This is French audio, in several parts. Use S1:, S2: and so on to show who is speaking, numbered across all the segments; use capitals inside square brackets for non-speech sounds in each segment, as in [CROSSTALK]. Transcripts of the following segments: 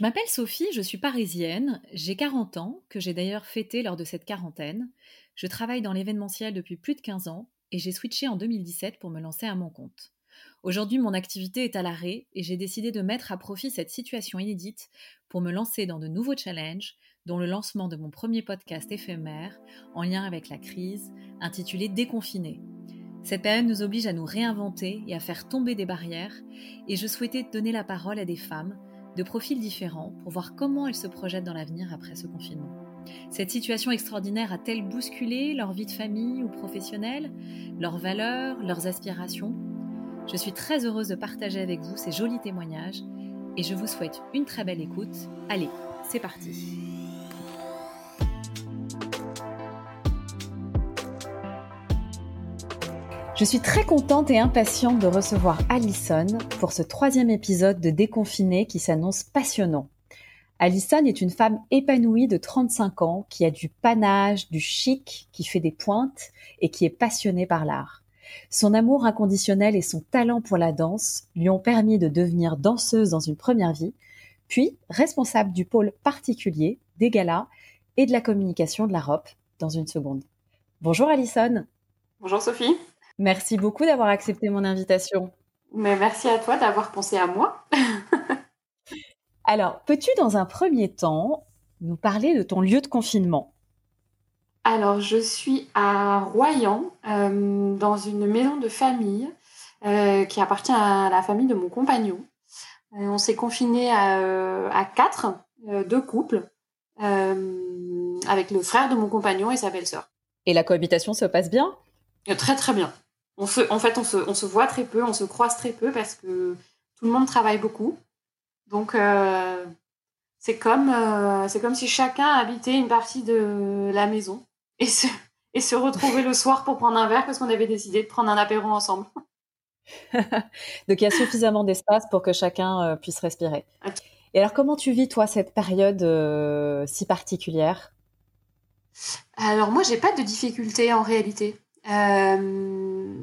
S1: Je m'appelle Sophie, je suis parisienne, j'ai 40 ans, que j'ai d'ailleurs fêté lors de cette quarantaine. Je travaille dans l'événementiel depuis plus de 15 ans et j'ai switché en 2017 pour me lancer à mon compte. Aujourd'hui, mon activité est à l'arrêt et j'ai décidé de mettre à profit cette situation inédite pour me lancer dans de nouveaux challenges, dont le lancement de mon premier podcast éphémère en lien avec la crise, intitulé Déconfiné. Cette période nous oblige à nous réinventer et à faire tomber des barrières, et je souhaitais donner la parole à des femmes de profils différents pour voir comment elles se projettent dans l'avenir après ce confinement. Cette situation extraordinaire a-t-elle bousculé leur vie de famille ou professionnelle, leurs valeurs, leurs aspirations? Je suis très heureuse de partager avec vous ces jolis témoignages et je vous souhaite une très belle écoute. Allez, c'est parti Je suis très contente et impatiente de recevoir Alison pour ce troisième épisode de Déconfiné qui s'annonce passionnant. Alison est une femme épanouie de 35 ans qui a du panache, du chic, qui fait des pointes et qui est passionnée par l'art. Son amour inconditionnel et son talent pour la danse lui ont permis de devenir danseuse dans une première vie, puis responsable du pôle particulier, des galas et de la communication de la ROP dans une seconde. Bonjour Alison.
S2: Bonjour Sophie.
S1: Merci beaucoup d'avoir accepté mon invitation.
S2: Mais merci à toi d'avoir pensé à moi. [LAUGHS]
S1: Alors, peux-tu dans un premier temps nous parler de ton lieu de confinement?
S2: Alors, je suis à Royan, euh, dans une maison de famille euh, qui appartient à la famille de mon compagnon. Euh, on s'est confiné à, quatre, deux couples, avec le frère de mon compagnon et sa belle-sœur.
S1: Et la cohabitation se passe bien?
S2: Très très bien on en fait, on se, voit très peu, on se croise très peu parce que tout le monde travaille beaucoup. Donc, euh, c'est comme, euh, c'est comme si chacun habitait une partie de la maison et se, et se retrouver le soir pour prendre un verre parce qu'on avait décidé de prendre un apéro ensemble. [LAUGHS]
S1: Donc, il y a suffisamment d'espace pour que chacun euh, puisse respirer. Et alors, comment tu vis, toi, cette période si particulière?
S2: Alors, moi, j'ai pas de difficultés en réalité. Euh,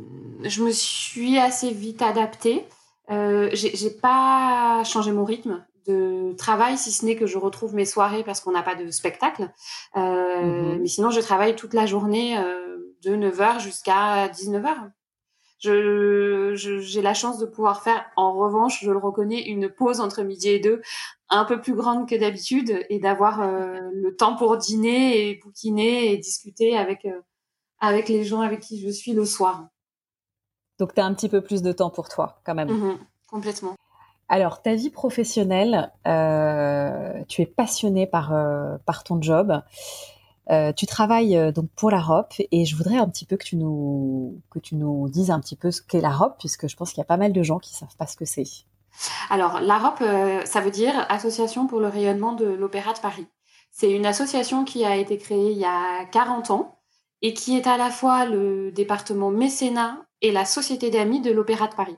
S2: je me suis assez vite adaptée. Euh, j'ai pas changé mon rythme de travail, si ce n'est que je retrouve mes soirées parce qu'on n'a pas de spectacle. Euh, mhm. Mais sinon, je travaille toute la journée euh, de 9h jusqu'à 19h. Je, j'ai la chance de pouvoir faire, en revanche, je le reconnais, une pause entre midi et deux un peu plus grande que d'habitude et d'avoir euh, le temps pour dîner et bouquiner et discuter avec euh, avec les gens avec qui je suis le soir.
S1: Donc, tu as un petit peu plus de temps pour toi, quand même.
S2: Mhm, complètement.
S1: Alors, ta vie professionnelle, euh, tu es passionnée par, euh, par ton job. Euh, tu travailles donc pour la ROP et je voudrais un petit peu que tu nous, que tu nous dises un petit peu ce qu'est la ROP, puisque je pense qu'il y a pas mal de gens qui savent pas ce que c'est.
S2: Alors, la ROP, ça veut dire Association pour le rayonnement de l'Opéra de Paris. C'est une association qui a été créée il y a 40 ans et qui est à la fois le département mécénat et la société d'amis de l'Opéra de Paris.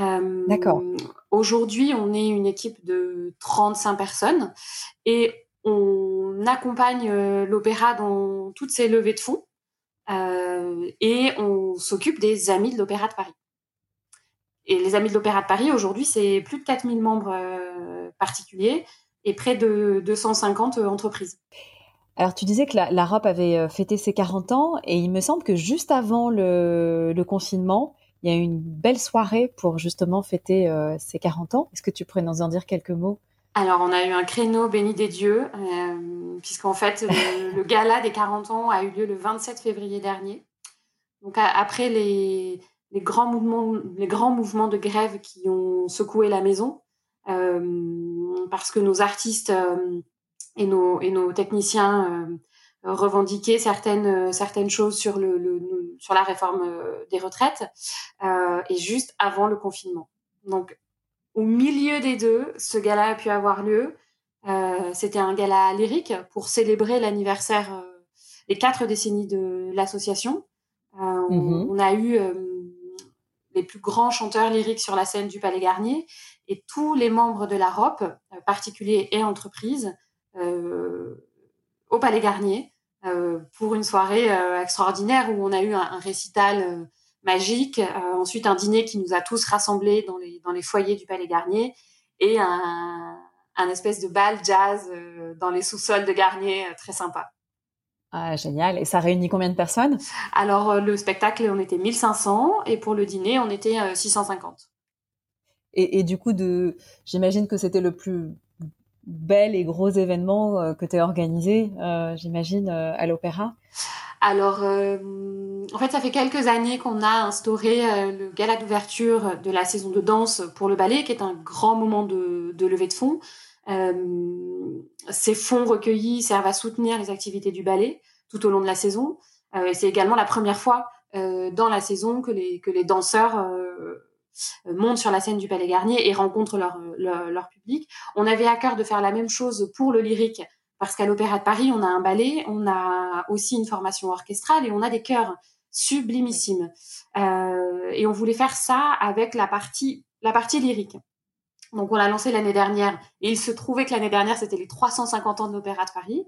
S1: Euh, D'accord.
S2: Aujourd'hui, on est une équipe de 35 personnes et on accompagne euh, l'opéra dans toutes ses levées de fonds euh, et on s'occupe des amis de l'Opéra de Paris. Et les amis de l'Opéra de Paris, aujourd'hui, c'est plus de 4000 membres particuliers et près de 250 entreprises.
S1: Alors, tu disais que la, la ROP avait euh, fêté ses 40 ans et il me semble que juste avant le, confinement, il y a eu une belle soirée pour justement fêter euh, ses 40 ans. Est-ce que tu pourrais nous en dire quelques mots?
S2: Alors, on a eu un créneau béni des dieux, euh, puisqu'en fait, [LAUGHS] le, gala des 40 ans a eu lieu le 27 février dernier. Donc, après les, grands mouvements, les grands mouvements de grève qui ont secoué la maison, parce que nos artistes et nos, et nos techniciens euh, revendiquaient certaines, euh, certaines choses sur, le, le sur la réforme euh, des retraites et juste avant le confinement. Donc, au milieu des deux, ce gala a pu avoir lieu. Euh, C'était un gala lyrique pour célébrer l'anniversaire, les quatre décennies de l'association. Euh, on, mm-hmm. on, a eu euh, les plus grands chanteurs lyriques sur la scène du Palais Garnier et tous les membres de la ROP, particuliers et entreprises, euh, au Palais Garnier euh, pour une soirée euh, extraordinaire où on a eu un, récital magique, ensuite un dîner qui nous a tous rassemblés dans les, dans les foyers du Palais Garnier et un, un espèce de bal jazz dans les sous-sols de Garnier, très sympa.
S1: Ah, génial. Et ça réunit combien de personnes?
S2: Alors, le spectacle, on était 1500 et pour le dîner, on était 650.
S1: Et, et, du coup, de, j'imagine que c'était le plus bel et gros événement que tu as organisé, j'imagine, à l'opéra.
S2: Alors, euh, en fait, ça fait quelques années qu'on a instauré euh, le gala d'ouverture de la saison de danse pour le ballet, qui est un grand moment de, levée de fonds. Euh, ces fonds recueillis servent à soutenir les activités du ballet tout au long de la saison. Euh, c'est également la première fois euh, dans la saison que les danseurs montent sur la scène du Palais Garnier et rencontrent leur, leur, leur, public. On avait à cœur de faire la même chose pour le lyrique parce qu'à l'Opéra de Paris, on a un ballet, on a aussi une formation orchestrale et on a des chœurs sublimissimes. Euh, et on voulait faire ça avec la partie, la partie lyrique. Donc on l'a lancé l'année dernière et il se trouvait que l'année dernière c'était les 350 ans de l'Opéra de Paris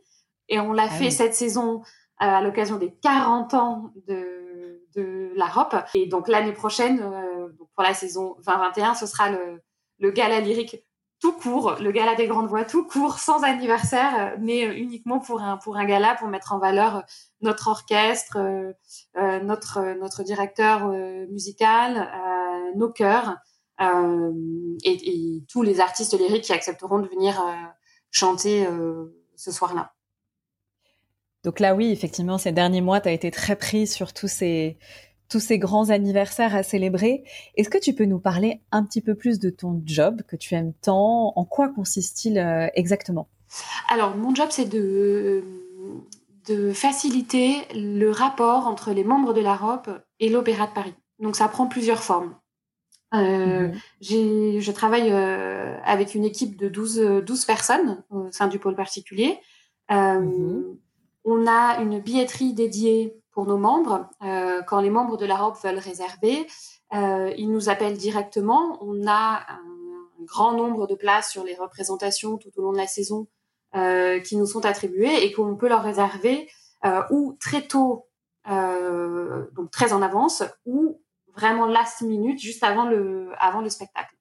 S2: et on l'a ah fait cette saison euh, à l'occasion des 40 ans de, de la ROP. Et donc l'année prochaine, euh, pour la saison 2021, ce sera le, le gala lyrique tout court, le gala des grandes voix tout court, sans anniversaire, euh, mais euh, uniquement pour un pour un gala pour mettre en valeur euh, notre orchestre, notre notre directeur musical, nos chœurs et, et, tous les artistes lyriques qui accepteront de venir chanter ce soir-là.
S1: Donc là, oui, effectivement, ces derniers mois, tu as été très pris sur tous ces tous ces grands anniversaires à célébrer. Est-ce que tu peux nous parler un petit peu plus de ton job que tu aimes tant? En quoi consiste-t-il euh, exactement?
S2: Alors, mon job, c'est de, de faciliter le rapport entre les membres de la ROP et l'Opéra de Paris. Donc, ça prend plusieurs formes. Euh, mhm. Je travaille euh, avec une équipe de 12, 12 personnes au sein du pôle particulier. Euh, mhm. On a une billetterie dédiée pour nos membres. Euh, quand les membres de la ROP veulent réserver, euh, ils nous appellent directement. On a un, grand nombre de places sur les représentations tout au long de la saison euh, qui nous sont attribuées et qu'on peut leur réserver euh, ou très tôt, euh, donc très en avance, ou vraiment last minute, juste avant le, avant le spectacle.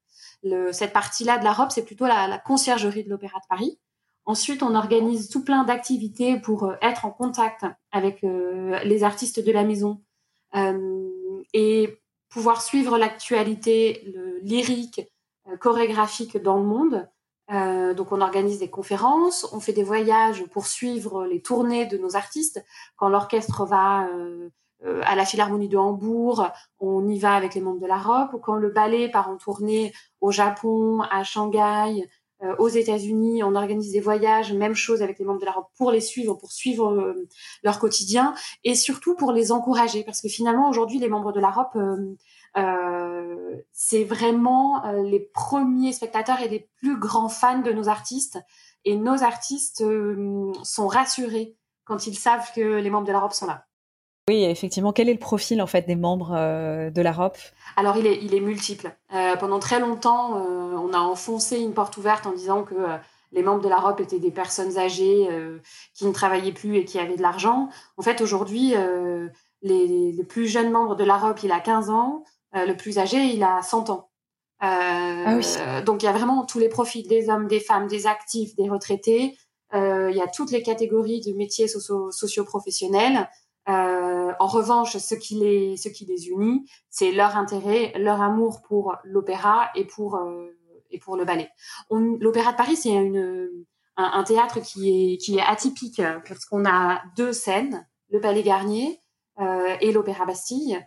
S2: Le, cette partie-là de la ROP, c'est plutôt la, la conciergerie de l'Opéra de Paris. Ensuite, on organise tout plein d'activités pour euh, être en contact avec euh, les artistes de la maison euh, et pouvoir suivre l'actualité lyrique, chorégraphique dans le monde. donc, on organise des conférences, on fait des voyages pour suivre les tournées de nos artistes. Quand l'orchestre va à la Philharmonie de Hambourg, on y va avec les membres de la ROP. Quand le ballet part en tournée au Japon, à Shanghai, euh, aux États-Unis, on organise des voyages, même chose avec les membres de la ROP pour les suivre, pour suivre euh, leur quotidien et surtout pour les encourager parce que finalement aujourd'hui les membres de la ROP euh, c'est vraiment les premiers spectateurs et les plus grands fans de nos artistes et nos artistes sont rassurés quand ils savent que les membres de la ROP sont là.
S1: Oui, effectivement. Quel est le profil en fait des membres euh, de la ROP
S2: Alors il est, il est multiple. Euh, pendant très longtemps, euh, on a enfoncé une porte ouverte en disant que les membres de la ROP étaient des personnes âgées qui ne travaillaient plus et qui avaient de l'argent. En fait, aujourd'hui, les, les, plus jeunes membres de la ROP, il a 15 ans. le plus âgé, il a 100 ans. Ah oui. Donc il y a vraiment tous les profils des hommes, des femmes, des actifs, des retraités. il y a toutes les catégories de métiers socio-professionnels. Euh, en revanche, ce qui les, ce qui les unit, c'est leur intérêt, leur amour pour l'opéra et pour euh, et pour le ballet. L'opéra de Paris, c'est une un, un, théâtre qui est qui est atypique parce qu'on a deux scènes, le Palais Garnier euh, et l'Opéra Bastille,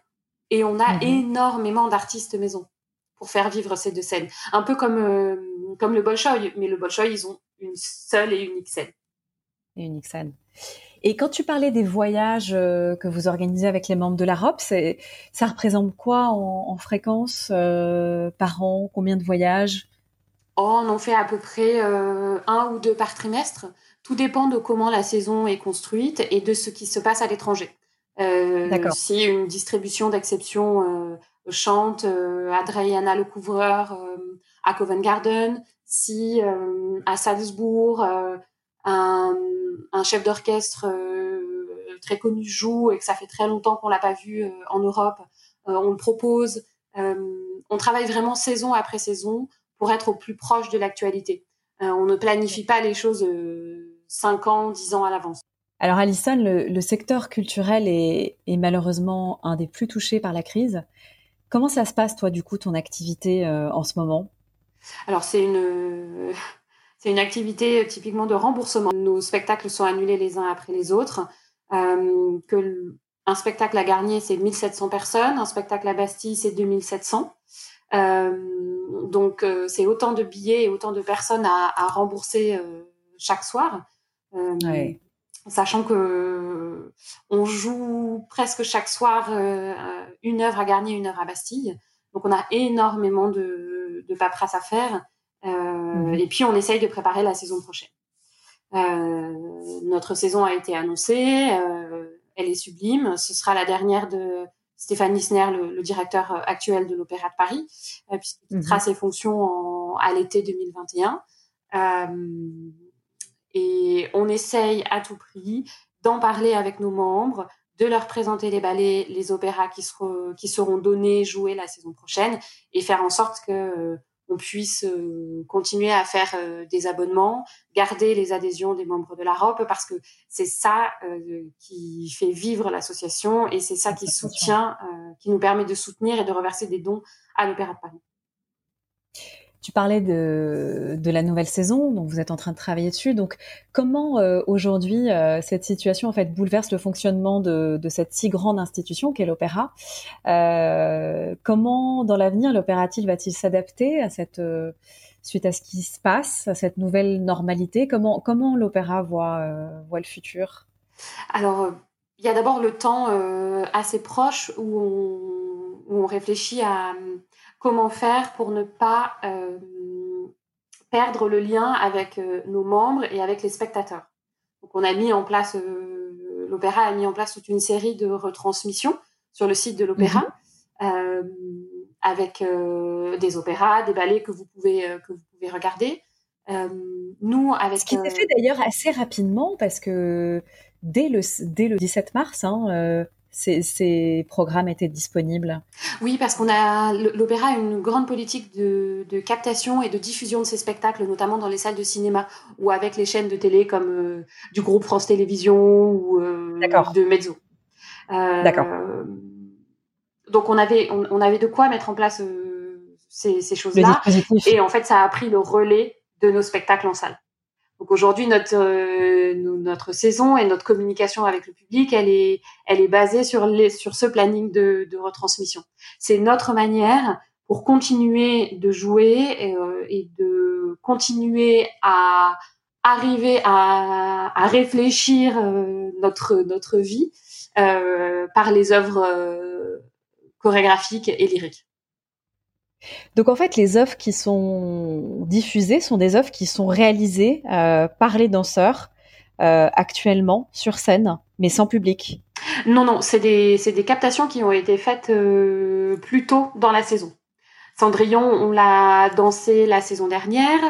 S2: et on a mhm. énormément d'artistes maison pour faire vivre ces deux scènes. Un peu comme comme le Bolshoi, mais le Bolshoi, ils ont une seule et unique scène.
S1: Et unique scène. Et quand tu parlais des voyages euh, que vous organisez avec les membres de la ROP, ça représente quoi en, fréquence euh, par an? Combien de voyages?
S2: Oh, On en fait à peu près euh, un ou deux par trimestre. Tout dépend de comment la saison est construite et de ce qui se passe à l'étranger. si une distribution d'exception chante Adriana le couvreur à Covent Garden, si à Salzbourg un, un chef d'orchestre euh, très connu joue et que ça fait très longtemps qu'on l'a pas vu euh, en Europe, euh, on le propose. on travaille vraiment saison après saison pour être au plus proche de l'actualité. on ne planifie pas les choses 5 ans, 10 ans à l'avance.
S1: Alors Alison, le, secteur culturel est, malheureusement un des plus touchés par la crise. Comment ça se passe, toi, du coup, ton activité en ce moment?
S2: Alors c'est une, c'est une activité typiquement de remboursement. Nos spectacles sont annulés les uns après les autres. que un spectacle à Garnier, c'est 1700 personnes. Un spectacle à Bastille, c'est 2700. Euh, donc, euh, c'est autant de billets et autant de personnes à, à rembourser euh, chaque soir. Ouais. Sachant que on joue presque chaque soir une œuvre à Garnier, une œuvre à Bastille. Donc, on a énormément de, de paperasse à faire. Mmh. Et puis, on essaye de préparer la saison prochaine. notre saison a été annoncée elle est sublime. Ce sera la dernière de Stéphane Nisner, le, directeur euh, actuel de l'Opéra de Paris, euh, puisqu'il quittera mhm. ses fonctions à l'été 2021. Euh, et on essaye à tout prix d'en parler avec nos membres, de leur présenter les ballets, les opéras qui, seront, qui seront donnés, joués la saison prochaine, et faire en sorte que on puisse euh, continuer à faire euh, des abonnements, garder les adhésions des membres de la ROP, parce que c'est ça euh, qui fait vivre l'association et c'est ça qui soutient, qui nous permet de soutenir et de reverser des dons à l'Opéra de Paris.
S1: Tu parlais de, la nouvelle saison, donc vous êtes en train de travailler dessus. Donc, comment euh, aujourd'hui euh, cette situation en fait bouleverse le fonctionnement de, cette si grande institution qu'est l'opéra? Euh, Comment, dans l'avenir, l'opéra-t-il va-t-il s'adapter à cette suite à ce qui se passe, à cette nouvelle normalité? Comment comment l'opéra voit voit le futur?
S2: Alors, il y a d'abord le temps assez proche où on réfléchit à comment faire pour ne pas euh, perdre le lien avec euh, nos membres et avec les spectateurs. Donc on a mis en place, euh, l'opéra a mis en place toute une série de retransmissions sur le site de l'opéra. Mhm. avec des opéras, des ballets que vous pouvez que vous pouvez regarder. nous, avec
S1: ce qui s'est fait d'ailleurs assez rapidement parce que dès le dès le 17 mars, hein, ces, programmes étaient disponibles
S2: Oui, parce qu'on a l'opéra a une grande politique de, captation et de diffusion de ses spectacles, notamment dans les salles de cinéma ou avec les chaînes de télé comme euh, du groupe France Télévisions ou euh, de Mezzo.
S1: Euh, D'accord.
S2: Donc on avait on, avait de quoi mettre en place ces, ces choses-là et en fait ça a pris le relais de nos spectacles en salle. Donc aujourd'hui, notre, euh, notre saison et notre communication avec le public, elle est, elle est basée sur, les, sur ce planning de, de retransmission. C'est notre manière pour continuer de jouer et, euh, et, de continuer à arriver à, à réfléchir euh, notre, notre vie par les œuvres chorégraphiques et lyriques.
S1: Donc en fait, les œuvres qui sont diffusées sont des œuvres qui sont réalisées euh, par les danseurs euh, actuellement sur scène, mais sans public.
S2: Non, non, c'est des, des, captations qui ont été faites euh, plus tôt dans la saison. Cendrillon, on l'a dansé la saison dernière.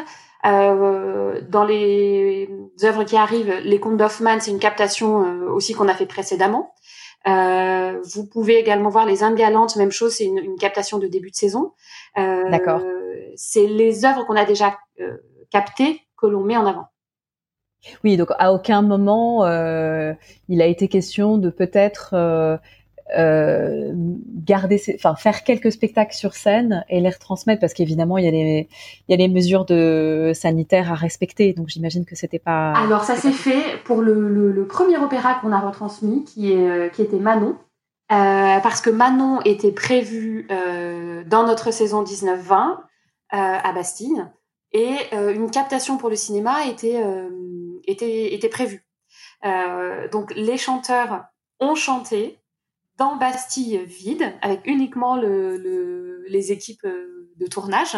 S2: dans les œuvres qui arrivent, Les Contes d'Hoffmann, c'est une captation aussi qu'on a fait précédemment. Euh, vous pouvez également voir les Indes galantes, même chose, c'est une, une, captation de début de saison.
S1: Euh, D'accord.
S2: C'est les œuvres qu'on a déjà euh, captées que l'on met en avant.
S1: Oui, donc à aucun moment euh, il a été question de peut-être euh, garder, enfin faire quelques spectacles sur scène et les retransmettre parce qu'évidemment il y a les il y a les mesures de sanitaires à respecter donc j'imagine que c'était pas.
S2: Alors ça s'est fait pour le, le, premier opéra qu'on a retransmis qui est euh, qui était Manon euh, parce que Manon était prévu euh, dans notre saison 19-20 à Bastille et une captation pour le cinéma était était était prévue. donc les chanteurs ont chanté dans Bastille vide, avec uniquement le, les équipes euh, de tournage,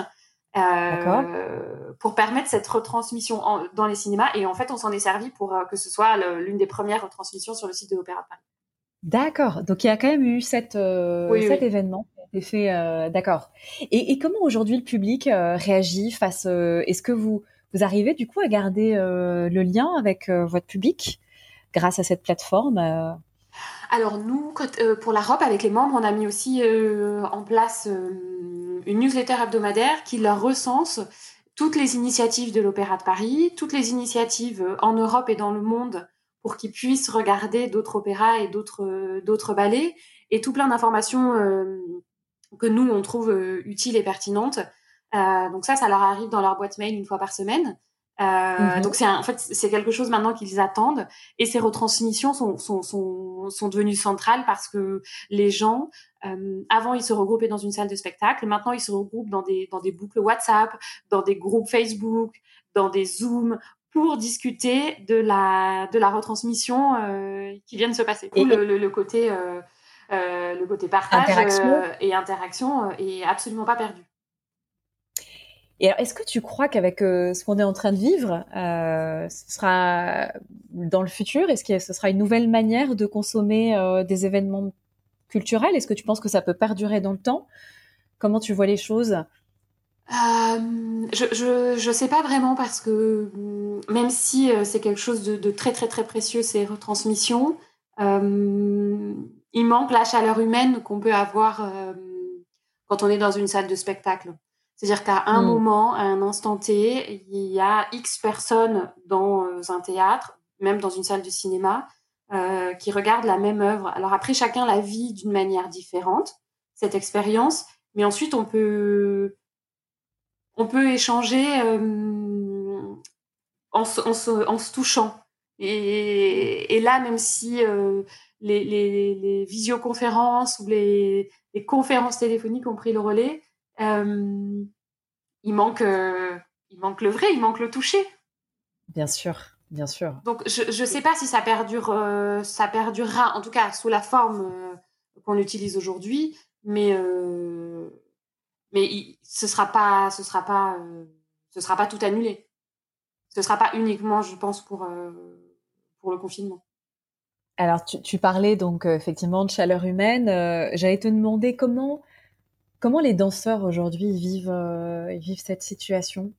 S2: euh, pour permettre cette retransmission dans les cinémas. Et en fait, on s'en est servi pour euh, que ce soit l'une des premières retransmissions sur le site de l'Opéra de Paris.
S1: D'accord. Donc il y a quand même eu cette, cet événement qui a été fait. D'accord. Et, et, comment aujourd'hui le public réagit face Est-ce que vous vous arrivez du coup à garder le lien avec votre public grâce à cette plateforme
S2: alors nous, euh, pour la robe, avec les membres, on a mis aussi euh, en place euh, une newsletter hebdomadaire qui leur recense toutes les initiatives de l'Opéra de Paris, toutes les initiatives en Europe et dans le monde pour qu'ils puissent regarder d'autres opéras et d'autres d'autres ballets et tout plein d'informations que nous on trouve utiles et pertinentes. donc ça, ça leur arrive dans leur boîte mail une fois par semaine. Euh, mhm. Donc c'est en fait c'est quelque chose maintenant qu'ils attendent et ces retransmissions sont sont sont, sont devenues centrales parce que les gens euh, avant ils se regroupaient dans une salle de spectacle maintenant ils se regroupent dans des dans des boucles WhatsApp dans des groupes Facebook dans des Zooms pour discuter de la de la retransmission euh, qui vient de se passer et le, le, le, côté euh, euh, le côté partage
S1: interaction.
S2: et interaction est absolument pas perdu
S1: et est-ce que tu crois qu'avec euh, ce qu'on est en train de vivre, euh, ce sera dans le futur, est-ce que ce sera une nouvelle manière de consommer euh, des événements culturels? Est-ce que tu penses que ça peut perdurer dans le temps? Comment tu vois les choses? Euh,
S2: je, je, je sais pas vraiment parce que même si c'est quelque chose de, de, très très très précieux ces retransmissions, il manque la chaleur humaine qu'on peut avoir quand on est dans une salle de spectacle. C'est-à-dire qu'à un mm. moment, à un instant T, il y a X personnes dans euh, un théâtre, même dans une salle de cinéma, euh, qui regardent la même œuvre. Alors après, chacun la vit d'une manière différente, cette expérience, mais ensuite on peut on peut échanger euh, en, se, en, se, en, se, touchant. Et, et là, même si euh, les, les, les, visioconférences ou les, les conférences téléphoniques ont pris le relais, euh, il manque, euh, il manque le vrai, il manque le toucher.
S1: Bien sûr, bien sûr.
S2: Donc je ne sais pas si ça perdure, euh, ça perdurera, en tout cas sous la forme qu'on utilise aujourd'hui, mais mais il, ce sera pas, ce sera pas, ce sera pas tout annulé. Ce sera pas uniquement, je pense, pour pour le confinement.
S1: Alors, tu, tu parlais donc effectivement de chaleur humaine. J'allais te demander comment Comment les danseurs aujourd'hui vivent, euh, vivent cette situation?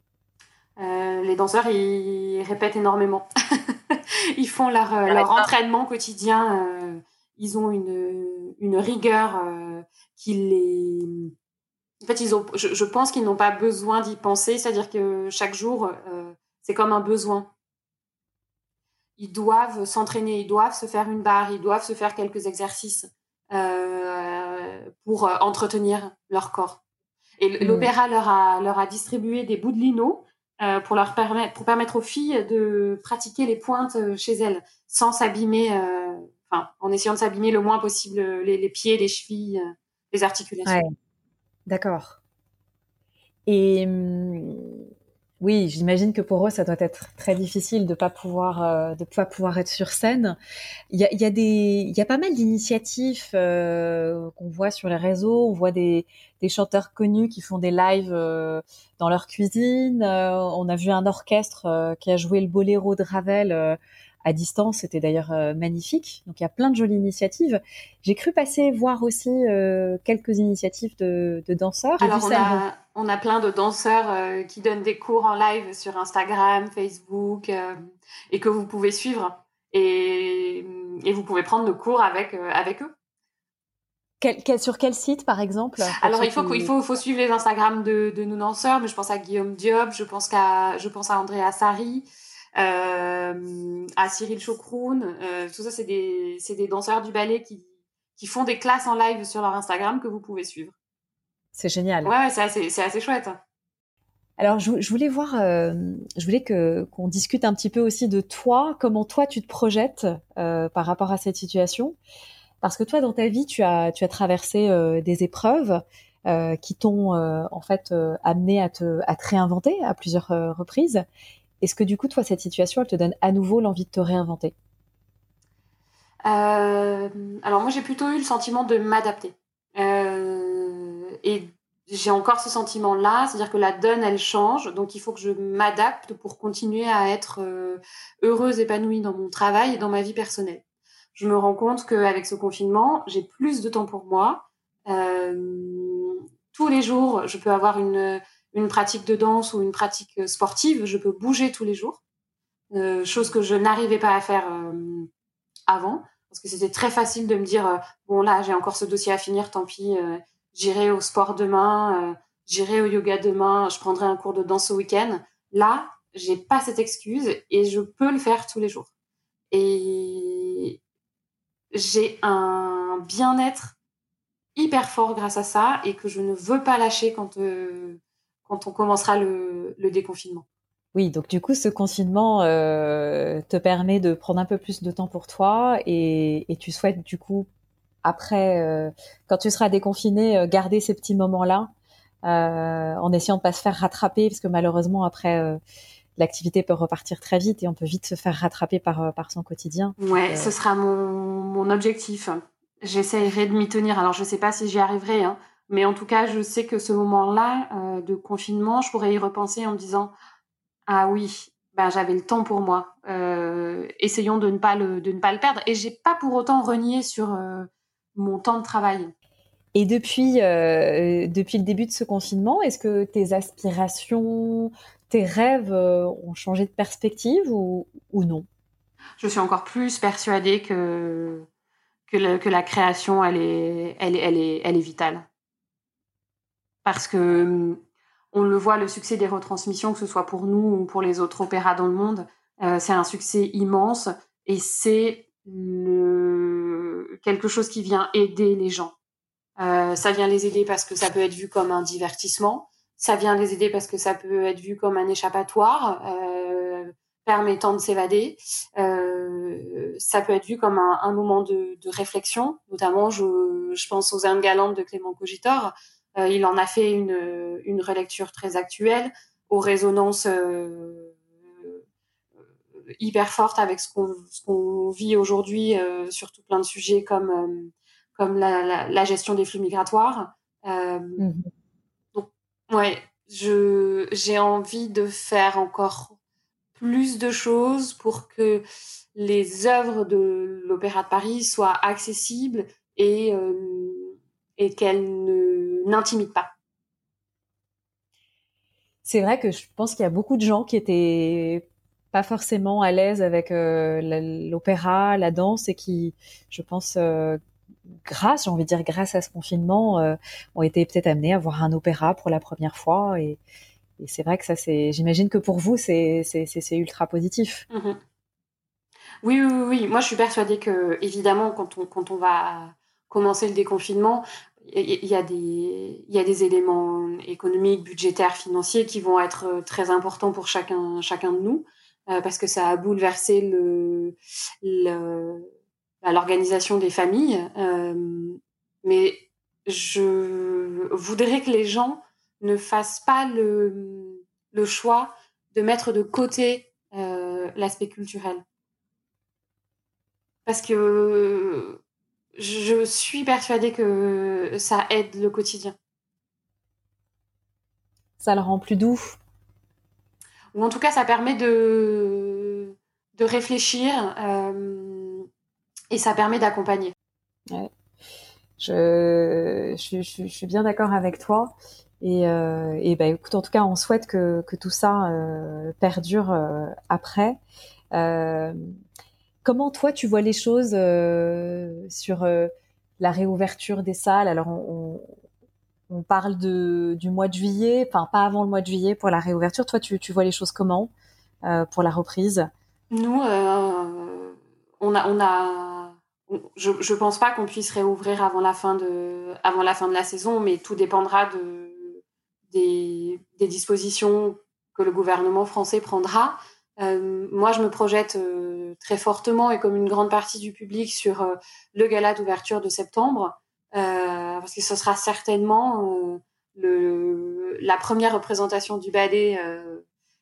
S2: Euh, Les danseurs, ils répètent énormément. [LAUGHS] ils font leur, euh, leur entraînement quotidien. Euh, ils ont une, une rigueur euh, qui les... En fait, ils ont, je, je pense qu'ils n'ont pas besoin d'y penser. C'est-à-dire que chaque jour, c'est comme un besoin. Ils doivent s'entraîner, ils doivent se faire une barre, ils doivent se faire quelques exercices. Euh, pour euh, entretenir leur corps. Et mm. l'opéra leur a, leur a distribué des bouts de lino euh, pour leur permettre, pour permettre aux filles de pratiquer les pointes chez elles sans s'abîmer, enfin, en essayant de s'abîmer le moins possible les, les pieds, les chevilles, les articulations. Ouais.
S1: D'accord. Et hum, oui, j'imagine que pour eux, ça doit être très difficile de pas pouvoir euh, de pas pouvoir être sur scène. Il y a, y a des il y a pas mal d'initiatives euh, qu'on voit sur les réseaux. On voit des, des chanteurs connus qui font des lives euh, dans leur cuisine. Euh, on a vu un orchestre euh, qui a joué le boléro de Ravel à distance. C'était d'ailleurs euh, magnifique. Donc il y a plein de jolies initiatives. J'ai cru passer voir aussi euh, quelques initiatives de, de danseurs.
S2: Alors on a, on a, plein de danseurs euh, qui donnent des cours en live sur Instagram, Facebook et que vous pouvez suivre et, et vous pouvez prendre le cours avec, avec eux.
S1: Quel, quel, sur quel site, par exemple?
S2: Alors, il faut, qui... il faut, faut suivre les Instagram de, de nos danseurs, mais je pense à Guillaume Diop, je pense, qu'à, je pense à Andrea Sari, à Cyril Chokroun. Euh, tout ça, c'est des, des danseurs du ballet qui, qui font des classes en live sur leur Instagram que vous pouvez suivre.
S1: C'est génial.
S2: Ouais, c'est assez, chouette.
S1: Alors, je, je voulais voir, euh, je voulais que qu'on discute un petit peu aussi de toi, comment toi tu te projettes euh, par rapport à cette situation, parce que toi dans ta vie tu as tu as traversé euh, des épreuves euh, qui t'ont en fait amené à te à te réinventer à plusieurs reprises. Est-ce que du coup, toi, cette situation, elle te donne à nouveau l'envie de te réinventer?
S2: Euh, Alors moi, j'ai plutôt eu le sentiment de m'adapter. Euh, et j'ai encore ce sentiment-là, c'est-à-dire que la donne, elle change, donc il faut que je m'adapte pour continuer à être euh, heureuse, épanouie dans mon travail et dans ma vie personnelle. Je me rends compte qu'avec ce confinement, j'ai plus de temps pour moi. Tous les jours, je peux avoir une une pratique de danse ou une pratique euh, sportive, je peux bouger tous les jours, euh, chose que je n'arrivais pas à faire euh, avant, parce que c'était très facile de me dire, bon là j'ai encore ce dossier à finir, tant pis, j'irai au sport demain, j'irai au yoga demain, je prendrai un cours de danse au week-end. Là, j'ai pas cette excuse et je peux le faire tous les jours. Et j'ai un bien-être hyper fort grâce à ça et que je ne veux pas lâcher quand, quand on commencera le, le, déconfinement.
S1: Oui, donc du coup, ce confinement euh, te permet de prendre un peu plus de temps pour toi et, et tu souhaites du coup, après, euh, quand tu seras déconfiné, euh, garder ces petits moments-là en essayant de pas se faire rattraper parce que malheureusement, après l'activité peut repartir très vite et on peut vite se faire rattraper par, par son quotidien.
S2: Ouais, ce sera mon, mon objectif. J'essaierai de m'y tenir. Alors, je ne sais pas si j'y arriverai, hein, mais en tout cas, je sais que ce moment-là euh, de confinement, je pourrais y repenser en me disant Ah oui, ben, j'avais le temps pour moi. essayons de ne, pas le, de ne pas le perdre. Et j'ai pas pour autant renié sur mon temps de travail.
S1: Et depuis, depuis le début de ce confinement, est-ce que tes aspirations, tes rêves euh, ont changé de perspective ou, non?
S2: Je suis encore plus persuadée que, que, la création, elle est, elle, elle, est, elle est vitale. Parce que on le voit, le succès des retransmissions, que ce soit pour nous ou pour les autres opéras dans le monde, euh, c'est un succès immense et c'est quelque chose qui vient aider les gens. Euh, ça vient les aider parce que ça peut être vu comme un divertissement, ça vient les aider parce que ça peut être vu comme un échappatoire euh, permettant de s'évader. Ça peut être vu comme un, moment de, réflexion. Notamment, je, je, pense aux Indes galantes de Clément Cogitor. Euh, il en a fait une, une relecture très actuelle, aux résonances euh, hyper fortes avec ce qu'on qu'on vit aujourd'hui euh, sur tout plein de sujets comme, euh, comme la, la, la, gestion des flux migratoires. Mmh. Ouais, je j'ai envie de faire encore plus de choses pour que les œuvres de l'Opéra de Paris soient accessibles et euh, et qu'elles ne n'intimident pas.
S1: C'est vrai que je pense qu'il y a beaucoup de gens qui étaient pas forcément à l'aise avec euh, l'opéra, la danse et qui, je pense, euh, grâce, j'ai envie de dire grâce à ce confinement, euh, ont été peut-être amenés à voir un opéra pour la première fois. Et, c'est vrai que ça, c'est, j'imagine que pour vous, c'est, c'est, ultra positif.
S2: Mm-hmm. Oui, oui, oui. Moi, je suis persuadée que, évidemment, quand on, quand on va commencer le déconfinement, il y, a des, éléments économiques, budgétaires, financiers qui vont être euh, très importants pour chacun, de nous, euh, parce que ça a bouleversé le, le à l'organisation des familles. Euh, mais je voudrais que les gens ne fassent pas le, choix de mettre de côté l'aspect culturel. Parce que je suis persuadée que ça aide le quotidien.
S1: Ça le rend plus doux.
S2: Ou en tout cas, ça permet de, de réfléchir. Euh, et ça permet d'accompagner.
S1: Ouais. Je, je, je, suis bien d'accord avec toi. Et, euh, et ben, écoute, en tout cas, on souhaite que, que tout ça euh, perdure après. Euh, comment toi, tu vois les choses euh, sur euh, la réouverture des salles? Alors, on, parle du mois de juillet, enfin pas avant le mois de juillet pour la réouverture. Toi, tu, vois les choses comment pour la reprise?
S2: Nous, on a, je ne pense pas qu'on puisse réouvrir avant la fin de avant la fin de la saison, mais tout dépendra de des, des dispositions que le gouvernement français prendra. Euh, moi, je me projette euh, très fortement et comme une grande partie du public sur euh, le gala d'ouverture de septembre, euh, parce que ce sera certainement euh, le, la première représentation du ballet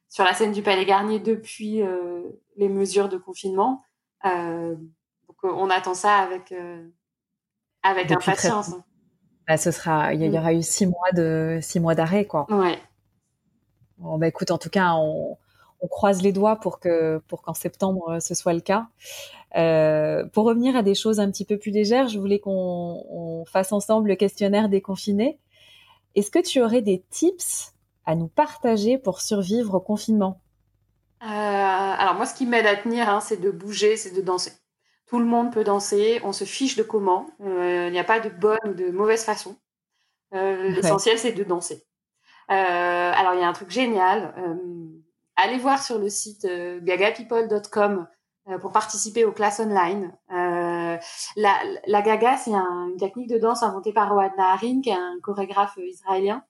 S2: sur la scène du Palais Garnier depuis les mesures de confinement. Euh, on attend ça avec, euh, avec impatience.
S1: Bah, ce sera, il y, mm. aura eu six mois de six mois d'arrêt, quoi.
S2: Ouais.
S1: Bon, bah, écoute, en tout cas, on, croise les doigts pour que pour qu'en septembre euh, ce soit le cas. Euh, pour revenir à des choses un petit peu plus légères, je voulais qu'on fasse ensemble le questionnaire déconfiné. Est-ce que tu aurais des tips à nous partager pour survivre au confinement?
S2: Alors moi, ce qui m'aide à tenir, hein, c'est de bouger, c'est de danser. Tout le monde peut danser, on se fiche de comment. Euh, il n'y a pas de bonne ou de mauvaise façon. Euh, l'essentiel, c'est de danser. alors, il y a un truc génial. Allez voir sur le site gagapeople.com pour participer aux classes online. la, la gaga, c'est un, une technique de danse inventée par Road Naharin, qui est un chorégraphe israélien.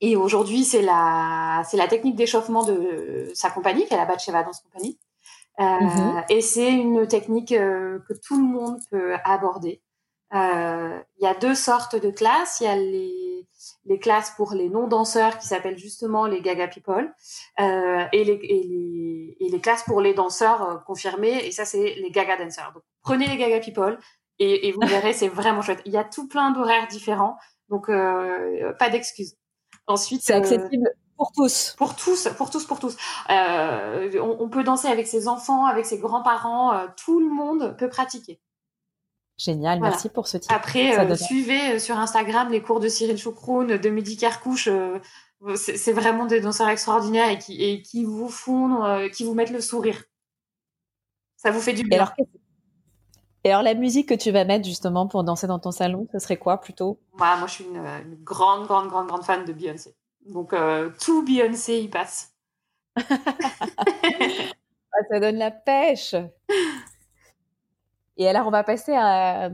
S2: et aujourd'hui, c'est la, c'est la technique d'échauffement de sa compagnie, qui est la Batsheva Dance Company. Mmh et c'est une technique que tout le monde peut aborder. Il y a deux sortes de classes. Il y a les, les classes pour les non-danseurs qui s'appellent justement les Gaga People euh, et, les, et, les, et, les, classes pour les danseurs euh, confirmés et ça c'est les Gaga Dancers. Donc prenez les Gaga People et, et vous verrez c'est vraiment chouette. Il y a tout plein d'horaires différents donc euh, pas d'excuses.
S1: Ensuite c'est accessible pour tous.
S2: Pour tous, pour tous, pour tous. Euh, on, on, peut danser avec ses enfants, avec ses grands-parents, euh, tout le monde peut pratiquer.
S1: Génial, merci pour ce titre.
S2: Après, euh, suivez euh, sur Instagram les cours de Cyril Choucroune, de Mehdi Kerkouche. Euh, c'est vraiment des danseurs extraordinaires et qui, et qui vous font, qui vous mettent le sourire. Ça vous fait du bien.
S1: Et alors, et alors, la musique que tu vas mettre justement pour danser dans ton salon, ce serait quoi plutôt?
S2: Moi, Moi, je suis une, grande, grande, grande, grande fan de Beyoncé. Donc, tout Beyoncé y passe. [LAUGHS]
S1: Ah, ça donne la pêche. [LAUGHS] Et alors, on va passer à,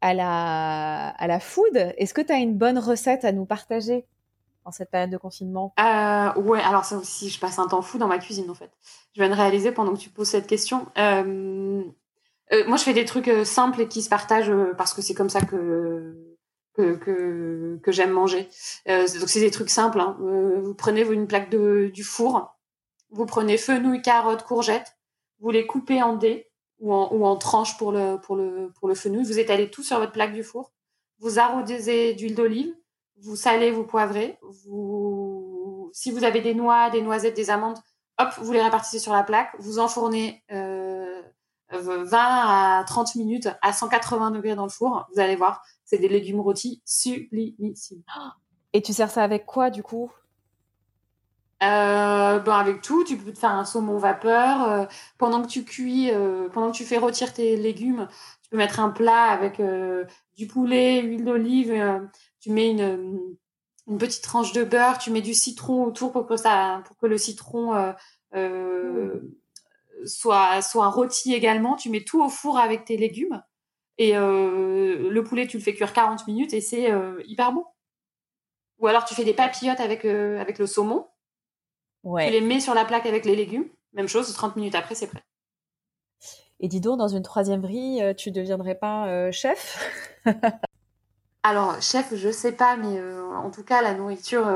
S1: la, à la food. Est-ce que tu as une bonne recette à nous partager en cette période de confinement?
S2: Euh, Ouais, alors ça aussi, je passe un temps fou dans ma cuisine en fait. Je viens de réaliser pendant que tu poses cette question. Euh, euh, moi, je fais des trucs euh, simples et qui se partagent parce que c'est comme ça que que, que, que j'aime manger. donc c'est des trucs simples. Hein. vous prenez une plaque de, du four, vous prenez fenouil, carottes, courgettes, vous les coupez en dés ou en, tranches pour le, pour, le, pour le fenouil. Vous étalez tout sur votre plaque du four. Vous arrosez d'huile d'olive. Vous salez, vous poivrez. Vous, si vous avez des noix, des noisettes, des amandes, hop, vous les répartissez sur la plaque. Vous enfournez euh, 20 à 30 minutes à 180 degrés dans le four. Vous allez voir, c'est des légumes rôtis sublimissimes.
S1: Et tu sers ça avec quoi du coup?
S2: Euh, ben avec tout, tu peux te faire un saumon vapeur. Euh, pendant que tu cuis, euh, pendant que tu fais rôtir tes légumes, tu peux mettre un plat avec du poulet, huile d'olive. tu mets une, une petite tranche de beurre, tu mets du citron autour pour que ça, pour que le citron soit soit rôti également. Tu mets tout au four avec tes légumes et le poulet tu le fais cuire 40 minutes et c'est hyper bon. Ou alors tu fais des papillotes avec avec le saumon tu les mets sur la plaque avec les légumes? Même chose, 30 minutes après, c'est prêt.
S1: Et dis donc, dans une troisième vrille, euh, tu deviendrais pas euh, chef? [LAUGHS]
S2: Alors, chef, je sais pas, mais euh, en tout cas, la nourriture,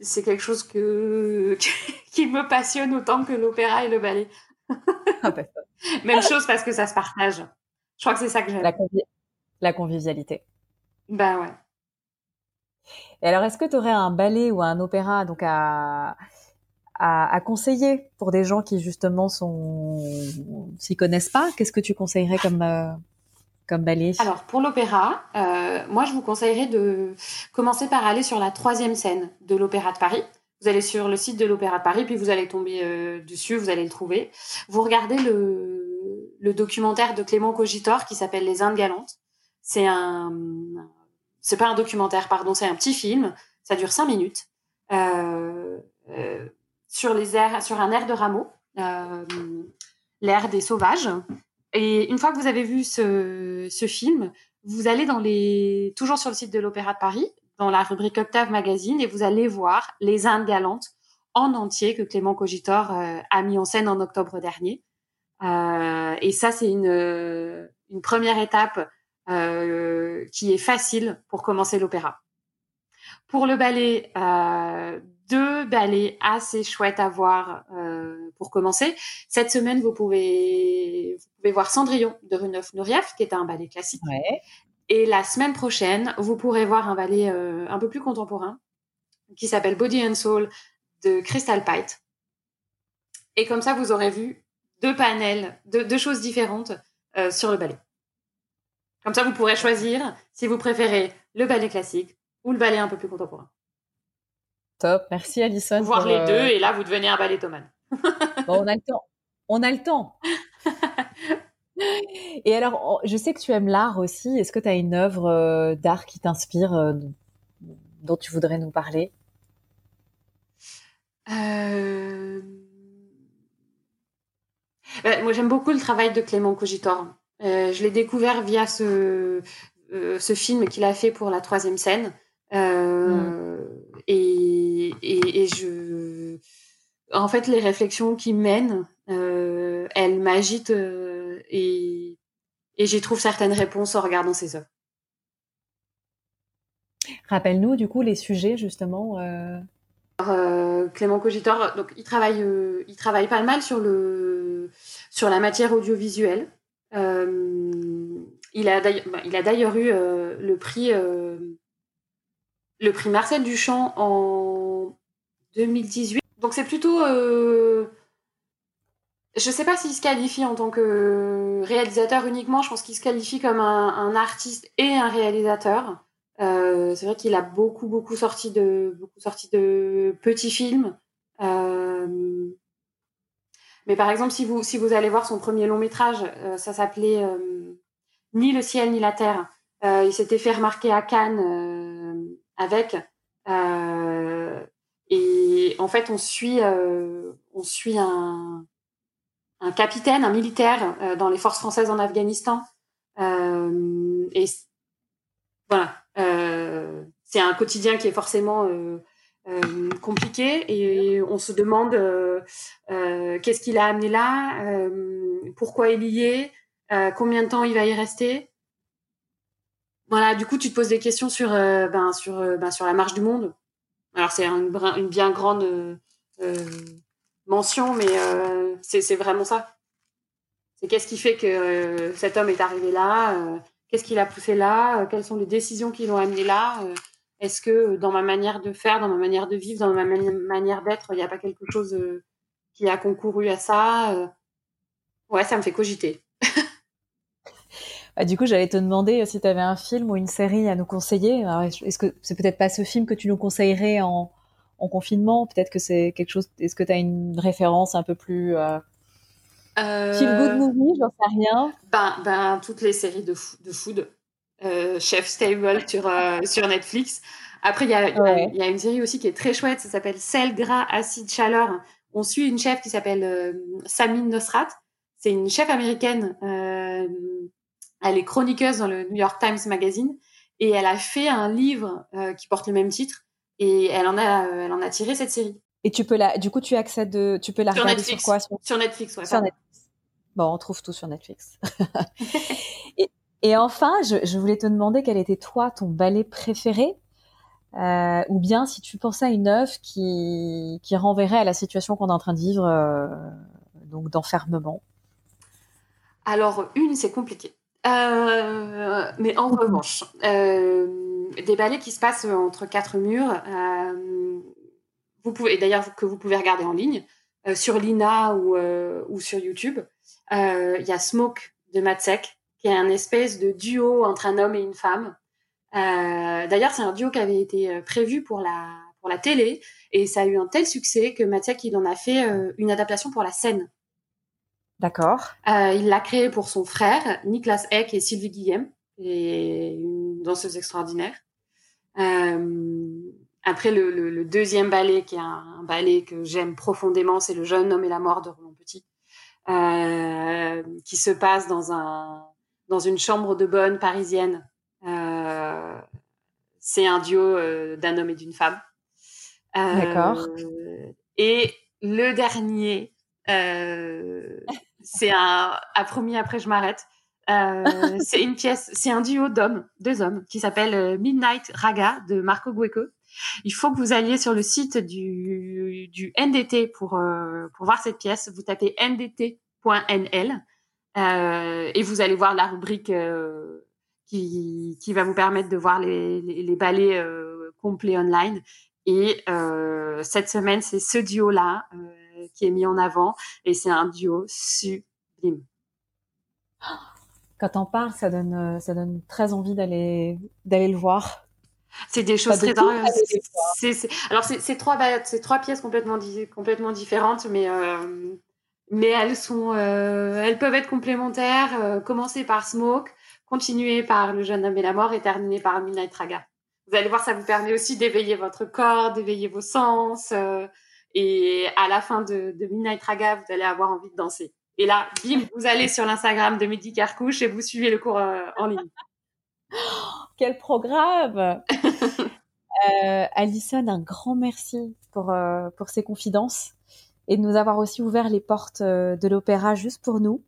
S2: c'est quelque chose que... [LAUGHS] qui me passionne autant que l'opéra et le ballet. [LAUGHS] Ah, bah, Même chose parce que ça se partage. Je crois que c'est ça que j'aime.
S1: La, convivialité.
S2: Ben ouais.
S1: Et alors, est-ce que tu aurais un ballet ou un opéra donc à, à, conseiller pour des gens qui justement sont s'y connaissent pas Qu'est-ce que tu conseillerais comme euh, comme ballet
S2: Alors pour l'opéra, euh, moi je vous conseillerais de commencer par aller sur la troisième scène de l'Opéra de Paris. Vous allez sur le site de l'Opéra de Paris, puis vous allez tomber euh, dessus, vous allez le trouver. Vous regardez le, le documentaire de Clément Cogitor qui s'appelle Les Indes galantes. C'est un, c'est pas un documentaire, pardon, c'est un petit film. Ça dure cinq minutes. Euh, euh, sur, les airs, sur un air de rameau, euh, l'air des sauvages. Et une fois que vous avez vu ce, ce, film, vous allez dans les, toujours sur le site de l'Opéra de Paris, dans la rubrique Octave Magazine, et vous allez voir Les Indes galantes en entier que Clément Cogitor euh, a mis en scène en octobre dernier. Euh, et ça, c'est une, une première étape qui est facile pour commencer l'opéra. Pour le ballet, deux ballets assez chouettes à voir euh, pour commencer. Cette semaine, vous pouvez, vous pouvez voir Cendrillon de Runov Nourieff, qui est un ballet classique.
S1: Ouais.
S2: Et la semaine prochaine, vous pourrez voir un ballet euh, un peu plus contemporain qui s'appelle Body and Soul de Crystal Pite. Et comme ça, vous aurez vu deux panels, deux, deux choses différentes euh, sur le ballet. Comme ça, vous pourrez choisir si vous préférez le ballet classique ou le ballet un peu plus contemporain.
S1: Top, merci Alison.
S2: Voir les deux euh, et là vous devenez un ballettomane. [LAUGHS]
S1: bon, on a le temps. On a le temps. et alors, je sais que tu aimes l'art aussi. Est-ce que tu as une œuvre euh, d'art qui t'inspire euh, dont tu voudrais nous parler?
S2: Bah, Moi, j'aime beaucoup le travail de Clément Cogitor. je l'ai découvert via ce, ce film qu'il a fait pour la troisième scène. Je, en fait, les réflexions qui mènent, euh, elles m'agitent euh, et, et j'y trouve certaines réponses en regardant ces œuvres.
S1: Rappelle-nous du coup les sujets justement. Euh...
S2: euh Clément Cogitor, donc il travaille, il travaille pas mal sur le sur la matière audiovisuelle. il a d'ailleurs, bah, il a d'ailleurs eu le prix le prix Marcel Duchamp en 2018 donc c'est plutôt. Euh... Je sais pas s'il se qualifie en tant que réalisateur uniquement. Je pense qu'il se qualifie comme un, artiste et un réalisateur. Euh, c'est vrai qu'il a beaucoup beaucoup sorti de beaucoup sorti de petits films. Euh... Mais par exemple, si vous si vous allez voir son premier long métrage, euh, ça s'appelait Ni le ciel ni la terre. Il s'était fait remarquer à Cannes avec. En fait, on suit, euh, un, capitaine, un militaire euh, dans les forces françaises en Afghanistan. Euh, et voilà, c'est un quotidien qui est forcément compliqué et on se demande qu'est-ce qu'il a amené là, pourquoi il y est, combien de temps il va y rester. Voilà, du coup, tu te poses des questions sur, ben, ben, sur la marche du monde. Alors c'est une, bien grande euh, euh, mention, mais euh, c'est vraiment ça. C'est qu'est-ce qui fait que cet homme est arrivé là Qu'est-ce qui l'a poussé là Quelles sont les décisions qui l'ont amené là Est-ce que dans ma manière de faire, dans ma manière de vivre, dans ma manière d'être, il n'y a pas quelque chose qui a concouru à ça Ouais, ça me fait cogiter. [LAUGHS]
S1: Bah, du coup, j'allais te demander si tu avais un film ou une série à nous conseiller. Est-ce que c'est peut-être pas ce film que tu nous conseillerais en, en confinement? Peut-être que c'est quelque chose. Est-ce que tu as une référence un peu plus euh... euh... feel good movie? J'en sais rien.
S2: Ben, ben, toutes les séries de, de food. Euh, Chef Stable sur, euh, sur Netflix. Après, il y a, y a, une série aussi qui est très chouette. Ça s'appelle Sel, gras, acide, chaleur. On suit une chef qui s'appelle euh, Samine Nosrat. C'est une chef américaine elle est chroniqueuse dans le New York Times Magazine et elle a fait un livre euh, qui porte le même titre et elle en a, euh, elle en a tiré cette série.
S1: Et tu peux la, du coup, tu accèdes, tu peux la regarder sur quoi?
S2: Sur... Netflix, ouais.
S1: Sur Netflix. Bon, on trouve tout sur Netflix. [LAUGHS] et, et, enfin, je, je, voulais te demander quel était toi ton ballet préféré, euh, ou bien si tu pensais à une œuvre qui, qui renverrait à la situation qu'on est en train de vivre, donc d'enfermement?
S2: Alors une, c'est compliqué. Euh, mais en revanche, euh, des ballets qui se passent entre quatre murs, euh, vous pouvez d'ailleurs que vous pouvez regarder en ligne sur Lina ou, sur YouTube. Il y a Smoke de Matsek, qui est un espèce de duo entre un homme et une femme. d'ailleurs, c'est un duo qui avait été prévu pour la pour la télé et ça a eu un tel succès que Matsek il en a fait une adaptation pour la scène.
S1: D'accord.
S2: Euh, il l'a créé pour son frère, Niklas Eck et Sylvie Guillem, et une danseuse extraordinaire. Euh, après, le, le, le, deuxième ballet, qui est un, ballet que j'aime profondément, c'est Le jeune homme et la mort de Roland Petit, euh, qui se passe dans, un, dans une chambre de bonne parisienne. Euh, c'est un duo euh, d'un homme et d'une femme.
S1: D'accord.
S2: Et le dernier, euh, c'est un à premier après je m'arrête. Euh, [LAUGHS] c'est une pièce, c'est un duo d'hommes, deux hommes, qui s'appelle euh, Midnight Raga de Marco Gueco. Il faut que vous alliez sur le site du, du NDT pour, euh, pour voir cette pièce. Vous tapez ndt.nl euh, et vous allez voir la rubrique euh, qui, qui va vous permettre de voir les, les, les ballets complets online. Et cette semaine, c'est ce duo-là qui est mis en avant et c'est un duo sublime.
S1: Quand on parle, ça donne, euh, ça donne très envie d'aller, d'aller le voir.
S2: C'est des choses très c'est, alors c'est, trois, c'est trois pièces complètement, complètement différentes, mais euh, mais elles sont, euh, elles peuvent être complémentaires. commencer par Smoke, continuer par Le jeune homme et la mort et terminer par Midnight Raga. Vous allez voir, ça vous permet aussi d'éveiller votre corps, d'éveiller vos sens. et à la fin de, de Midnight Raga, vous allez avoir envie de danser. Et là, bim, vous allez sur l'Instagram de Mehdi Carcouche et vous suivez le cours en ligne. [GASPS]
S1: Quel programme [LAUGHS] euh, Alison, un grand merci pour, euh, pour ces confidences et de nous avoir aussi ouvert les portes euh, de l'opéra juste pour nous.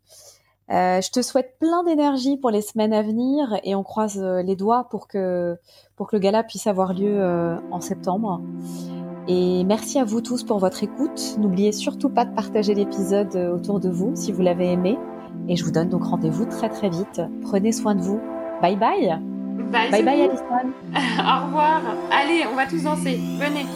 S1: Euh, je te souhaite plein d'énergie pour les semaines à venir et on croise euh, les doigts pour que, pour que le gala puisse avoir lieu en septembre. Et merci à vous tous pour votre écoute. N'oubliez surtout pas de partager l'épisode autour de vous si vous l'avez aimé. Et je vous donne donc rendez-vous très très vite. Prenez soin de vous. Bye bye.
S2: Bye bye, bye, Alison. [LAUGHS] Au revoir. Allez, on va tous danser. Venez.